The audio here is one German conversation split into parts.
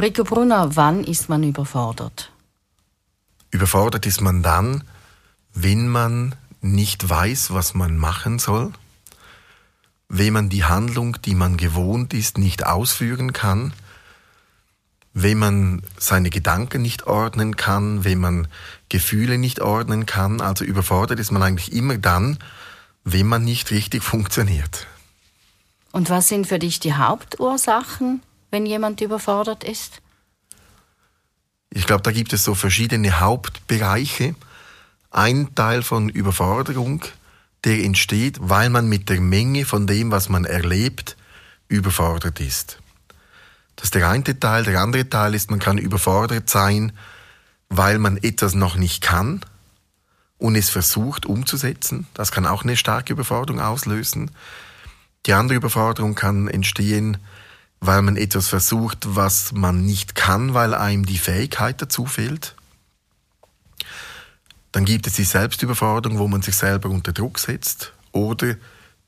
Rico Brunner, wann ist man überfordert? Überfordert ist man dann, wenn man nicht weiß, was man machen soll, wenn man die Handlung, die man gewohnt ist, nicht ausführen kann, wenn man seine Gedanken nicht ordnen kann, wenn man Gefühle nicht ordnen kann. Also überfordert ist man eigentlich immer dann, wenn man nicht richtig funktioniert. Und was sind für dich die Hauptursachen, wenn jemand überfordert ist? Ich glaube, da gibt es so verschiedene Hauptbereiche. Ein Teil von Überforderung, der entsteht, weil man mit der Menge von dem, was man erlebt, überfordert ist. Das ist der eine Teil. Der andere Teil ist, man kann überfordert sein, weil man etwas noch nicht kann und es versucht umzusetzen. Das kann auch eine starke Überforderung auslösen. Die andere Überforderung kann entstehen, weil man etwas versucht, was man nicht kann, weil einem die Fähigkeit dazu fehlt. Dann gibt es die Selbstüberforderung, wo man sich selber unter Druck setzt. Oder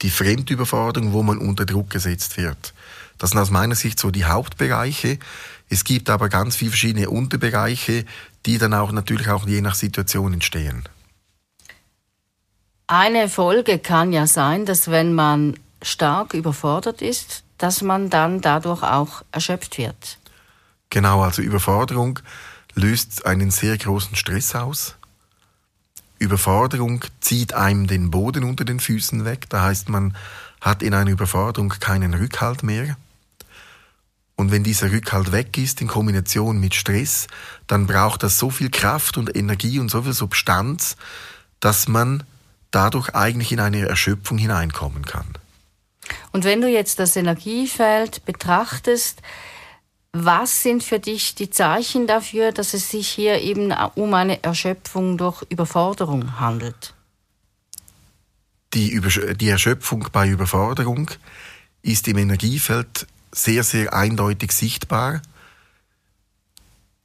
die Fremdüberforderung, wo man unter Druck gesetzt wird. Das sind aus meiner Sicht so die Hauptbereiche. Es gibt aber ganz viele verschiedene Unterbereiche, die dann auch natürlich auch je nach Situation entstehen. Eine Folge kann ja sein, dass wenn man stark überfordert ist, dass man dann dadurch auch erschöpft wird. Genau, also Überforderung löst einen sehr großen Stress aus. Überforderung zieht einem den Boden unter den Füßen weg. Da heißt, man hat in einer Überforderung keinen Rückhalt mehr. Und wenn dieser Rückhalt weg ist in Kombination mit Stress, dann braucht das so viel Kraft und Energie und so viel Substanz, dass man dadurch eigentlich in eine Erschöpfung hineinkommen kann. Und wenn du jetzt das Energiefeld betrachtest, was sind für dich die Zeichen dafür, dass es sich hier eben um eine Erschöpfung durch Überforderung handelt? Die, Über die Erschöpfung bei Überforderung ist im Energiefeld sehr, sehr eindeutig sichtbar.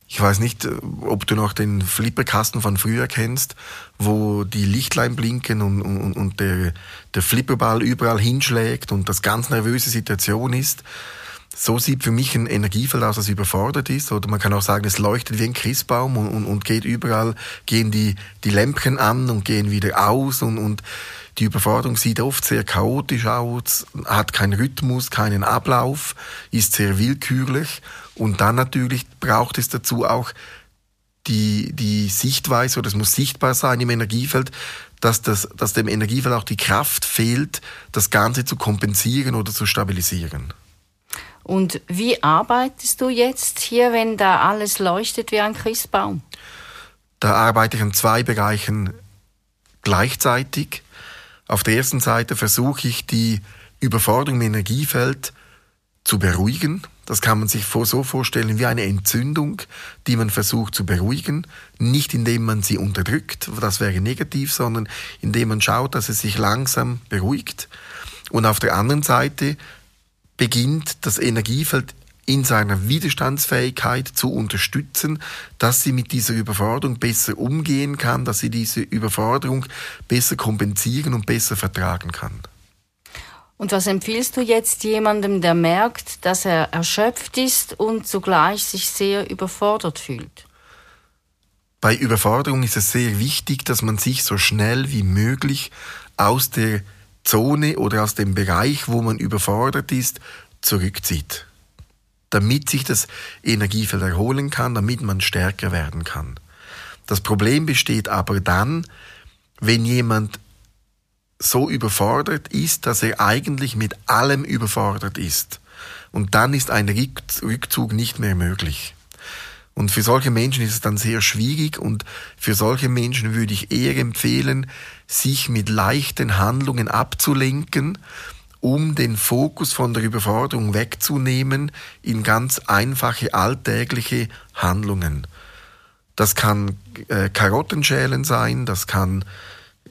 Ich weiß nicht, ob du noch den Flipperkasten von früher kennst, wo die Lichtlein blinken und, und, und der, der Flipperball überall hinschlägt und das ganz nervöse Situation ist. So sieht für mich ein Energiefeld aus, das überfordert ist. Oder man kann auch sagen, es leuchtet wie ein Christbaum und, und, und geht überall, gehen die, die Lämpchen an und gehen wieder aus und, und die Überforderung sieht oft sehr chaotisch aus, hat keinen Rhythmus, keinen Ablauf, ist sehr willkürlich. Und dann natürlich braucht es dazu auch die, die Sichtweise, oder es muss sichtbar sein im Energiefeld, dass, das, dass dem Energiefeld auch die Kraft fehlt, das Ganze zu kompensieren oder zu stabilisieren. Und wie arbeitest du jetzt hier, wenn da alles leuchtet wie ein Christbaum? Da arbeite ich in zwei Bereichen gleichzeitig. Auf der ersten Seite versuche ich die Überforderung im Energiefeld zu beruhigen. Das kann man sich so vorstellen wie eine Entzündung, die man versucht zu beruhigen. Nicht indem man sie unterdrückt, das wäre negativ, sondern indem man schaut, dass es sich langsam beruhigt. Und auf der anderen Seite beginnt das Energiefeld in seiner Widerstandsfähigkeit zu unterstützen, dass sie mit dieser Überforderung besser umgehen kann, dass sie diese Überforderung besser kompensieren und besser vertragen kann. Und was empfiehlst du jetzt jemandem, der merkt, dass er erschöpft ist und zugleich sich sehr überfordert fühlt? Bei Überforderung ist es sehr wichtig, dass man sich so schnell wie möglich aus der Zone oder aus dem Bereich, wo man überfordert ist, zurückzieht. Damit sich das Energiefeld erholen kann, damit man stärker werden kann. Das Problem besteht aber dann, wenn jemand so überfordert ist, dass er eigentlich mit allem überfordert ist. Und dann ist ein Rückzug nicht mehr möglich. Und für solche Menschen ist es dann sehr schwierig und für solche Menschen würde ich eher empfehlen, sich mit leichten Handlungen abzulenken, um den Fokus von der Überforderung wegzunehmen in ganz einfache alltägliche Handlungen. Das kann äh, Karottenschälen sein, das kann,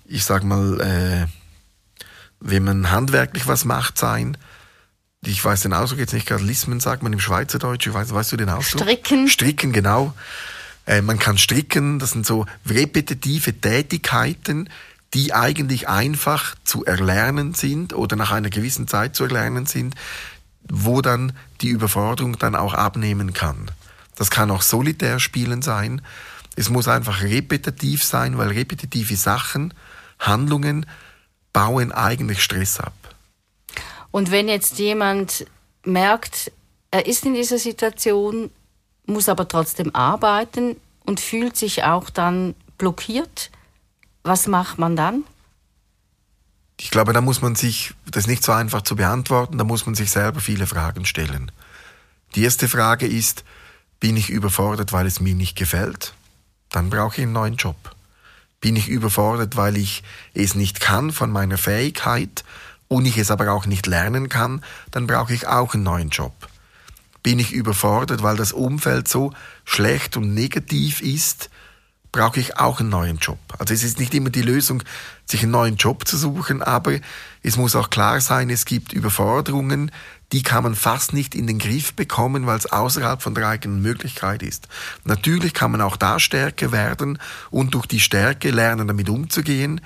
ich sag mal, äh, wenn man handwerklich was macht, sein ich weiß den Ausdruck jetzt nicht gerade, Lismen sagt man im Schweizerdeutsch, weiß, weißt du den Ausdruck? Stricken. Stricken, genau. Äh, man kann stricken, das sind so repetitive Tätigkeiten, die eigentlich einfach zu erlernen sind oder nach einer gewissen Zeit zu erlernen sind, wo dann die Überforderung dann auch abnehmen kann. Das kann auch solitär spielen sein. Es muss einfach repetitiv sein, weil repetitive Sachen, Handlungen bauen eigentlich Stress ab. Und wenn jetzt jemand merkt, er ist in dieser Situation, muss aber trotzdem arbeiten und fühlt sich auch dann blockiert, was macht man dann? Ich glaube, da muss man sich, das ist nicht so einfach zu beantworten, da muss man sich selber viele Fragen stellen. Die erste Frage ist, bin ich überfordert, weil es mir nicht gefällt? Dann brauche ich einen neuen Job. Bin ich überfordert, weil ich es nicht kann von meiner Fähigkeit und ich es aber auch nicht lernen kann, dann brauche ich auch einen neuen Job. Bin ich überfordert, weil das Umfeld so schlecht und negativ ist, brauche ich auch einen neuen Job. Also es ist nicht immer die Lösung, sich einen neuen Job zu suchen, aber es muss auch klar sein, es gibt Überforderungen, die kann man fast nicht in den Griff bekommen, weil es außerhalb von der eigenen Möglichkeit ist. Natürlich kann man auch da stärker werden und durch die Stärke lernen, damit umzugehen.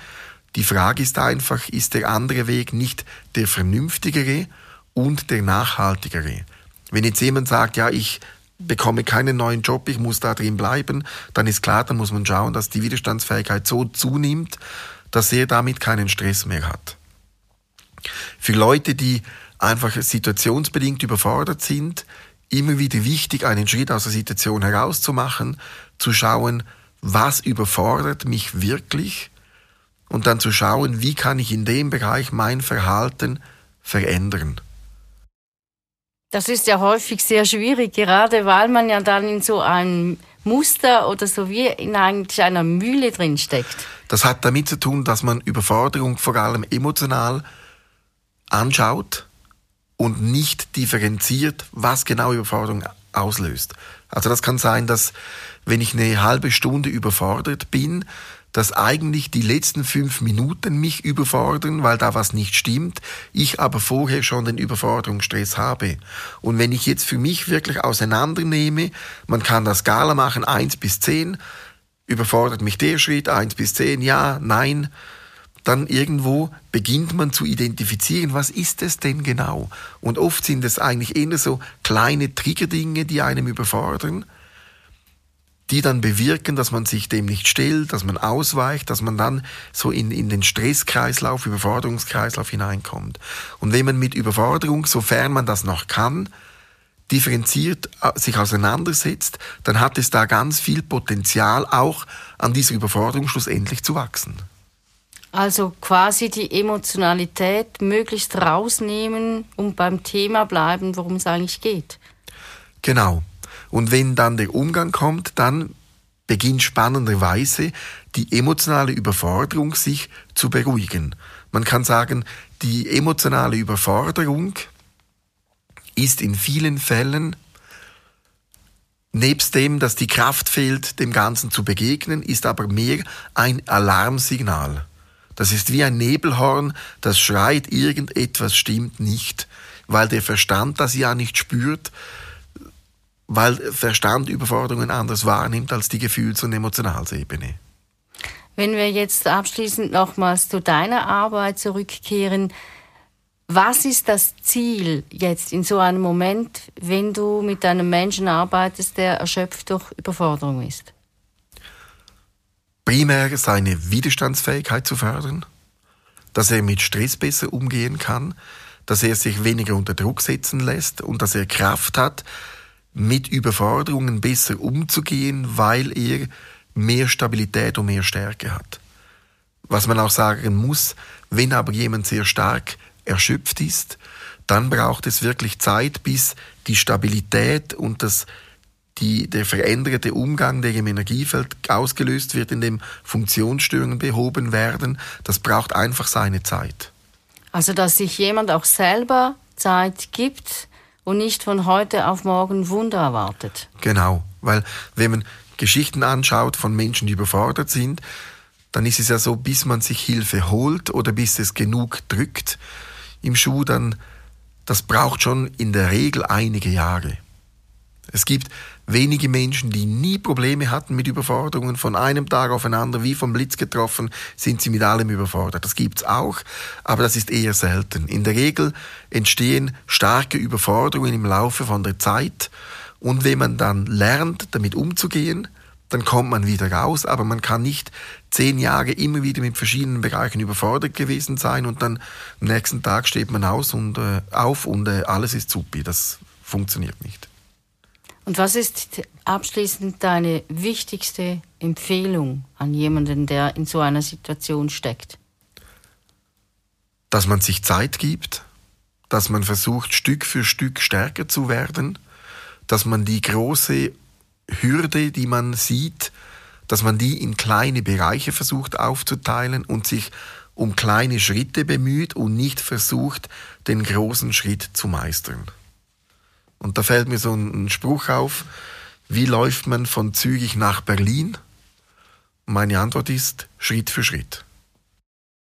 Die Frage ist einfach, ist der andere Weg nicht der vernünftigere und der nachhaltigere? Wenn jetzt jemand sagt, ja, ich bekomme keinen neuen Job, ich muss da drin bleiben, dann ist klar, dann muss man schauen, dass die Widerstandsfähigkeit so zunimmt, dass er damit keinen Stress mehr hat. Für Leute, die einfach situationsbedingt überfordert sind, immer wieder wichtig, einen Schritt aus der Situation herauszumachen, zu schauen, was überfordert mich wirklich und dann zu schauen, wie kann ich in dem Bereich mein Verhalten verändern. Das ist ja häufig sehr schwierig, gerade weil man ja dann in so einem Muster oder so wie in eigentlich einer Mühle drin steckt. Das hat damit zu tun, dass man Überforderung vor allem emotional anschaut und nicht differenziert, was genau Überforderung auslöst. Also das kann sein, dass wenn ich eine halbe Stunde überfordert bin, dass eigentlich die letzten fünf Minuten mich überfordern, weil da was nicht stimmt, ich aber vorher schon den Überforderungsstress habe. Und wenn ich jetzt für mich wirklich auseinandernehme, man kann das Skala machen, eins bis zehn, überfordert mich der Schritt, eins bis zehn, ja, nein, dann irgendwo beginnt man zu identifizieren, was ist es denn genau? Und oft sind es eigentlich eher so kleine Triggerdinge, die einem überfordern die dann bewirken, dass man sich dem nicht stellt, dass man ausweicht, dass man dann so in, in den Stresskreislauf, Überforderungskreislauf hineinkommt. Und wenn man mit Überforderung, sofern man das noch kann, differenziert äh, sich auseinandersetzt, dann hat es da ganz viel Potenzial, auch an dieser Überforderung schlussendlich zu wachsen. Also quasi die Emotionalität möglichst rausnehmen und beim Thema bleiben, worum es eigentlich geht. Genau. Und wenn dann der Umgang kommt, dann beginnt spannenderweise die emotionale Überforderung sich zu beruhigen. Man kann sagen, die emotionale Überforderung ist in vielen Fällen Nebst dem, dass die Kraft fehlt, dem Ganzen zu begegnen, ist aber mehr ein Alarmsignal. Das ist wie ein Nebelhorn, das schreit, irgendetwas stimmt nicht, weil der Verstand das ja nicht spürt, weil Verstand Überforderungen anders wahrnimmt als die Gefühls- und Emotionalsebene. Wenn wir jetzt abschließend nochmals zu deiner Arbeit zurückkehren, was ist das Ziel jetzt in so einem Moment, wenn du mit einem Menschen arbeitest, der erschöpft durch Überforderung ist? Primär seine Widerstandsfähigkeit zu fördern, dass er mit Stress besser umgehen kann, dass er sich weniger unter Druck setzen lässt und dass er Kraft hat, mit Überforderungen besser umzugehen, weil er mehr Stabilität und mehr Stärke hat. Was man auch sagen muss, wenn aber jemand sehr stark erschöpft ist, dann braucht es wirklich Zeit, bis die Stabilität und das, die, der veränderte Umgang, der im Energiefeld ausgelöst wird, in dem Funktionsstörungen behoben werden. Das braucht einfach seine Zeit. Also, dass sich jemand auch selber Zeit gibt, und nicht von heute auf morgen Wunder erwartet. Genau, weil wenn man Geschichten anschaut von Menschen, die überfordert sind, dann ist es ja so, bis man sich Hilfe holt oder bis es genug drückt im Schuh, dann das braucht schon in der Regel einige Jahre. Es gibt wenige Menschen, die nie Probleme hatten mit Überforderungen. Von einem Tag aufeinander, wie vom Blitz getroffen, sind sie mit allem überfordert. Das gibt's auch, aber das ist eher selten. In der Regel entstehen starke Überforderungen im Laufe von der Zeit Und wenn man dann lernt, damit umzugehen, dann kommt man wieder raus, aber man kann nicht zehn Jahre immer wieder mit verschiedenen Bereichen überfordert gewesen sein und dann am nächsten Tag steht man aus und, äh, auf und äh, alles ist supi. Das funktioniert nicht. Und was ist abschließend deine wichtigste Empfehlung an jemanden, der in so einer Situation steckt? Dass man sich Zeit gibt, dass man versucht, Stück für Stück stärker zu werden, dass man die große Hürde, die man sieht, dass man die in kleine Bereiche versucht aufzuteilen und sich um kleine Schritte bemüht und nicht versucht, den großen Schritt zu meistern. Und da fällt mir so ein Spruch auf, wie läuft man von Zürich nach Berlin? Meine Antwort ist Schritt für Schritt.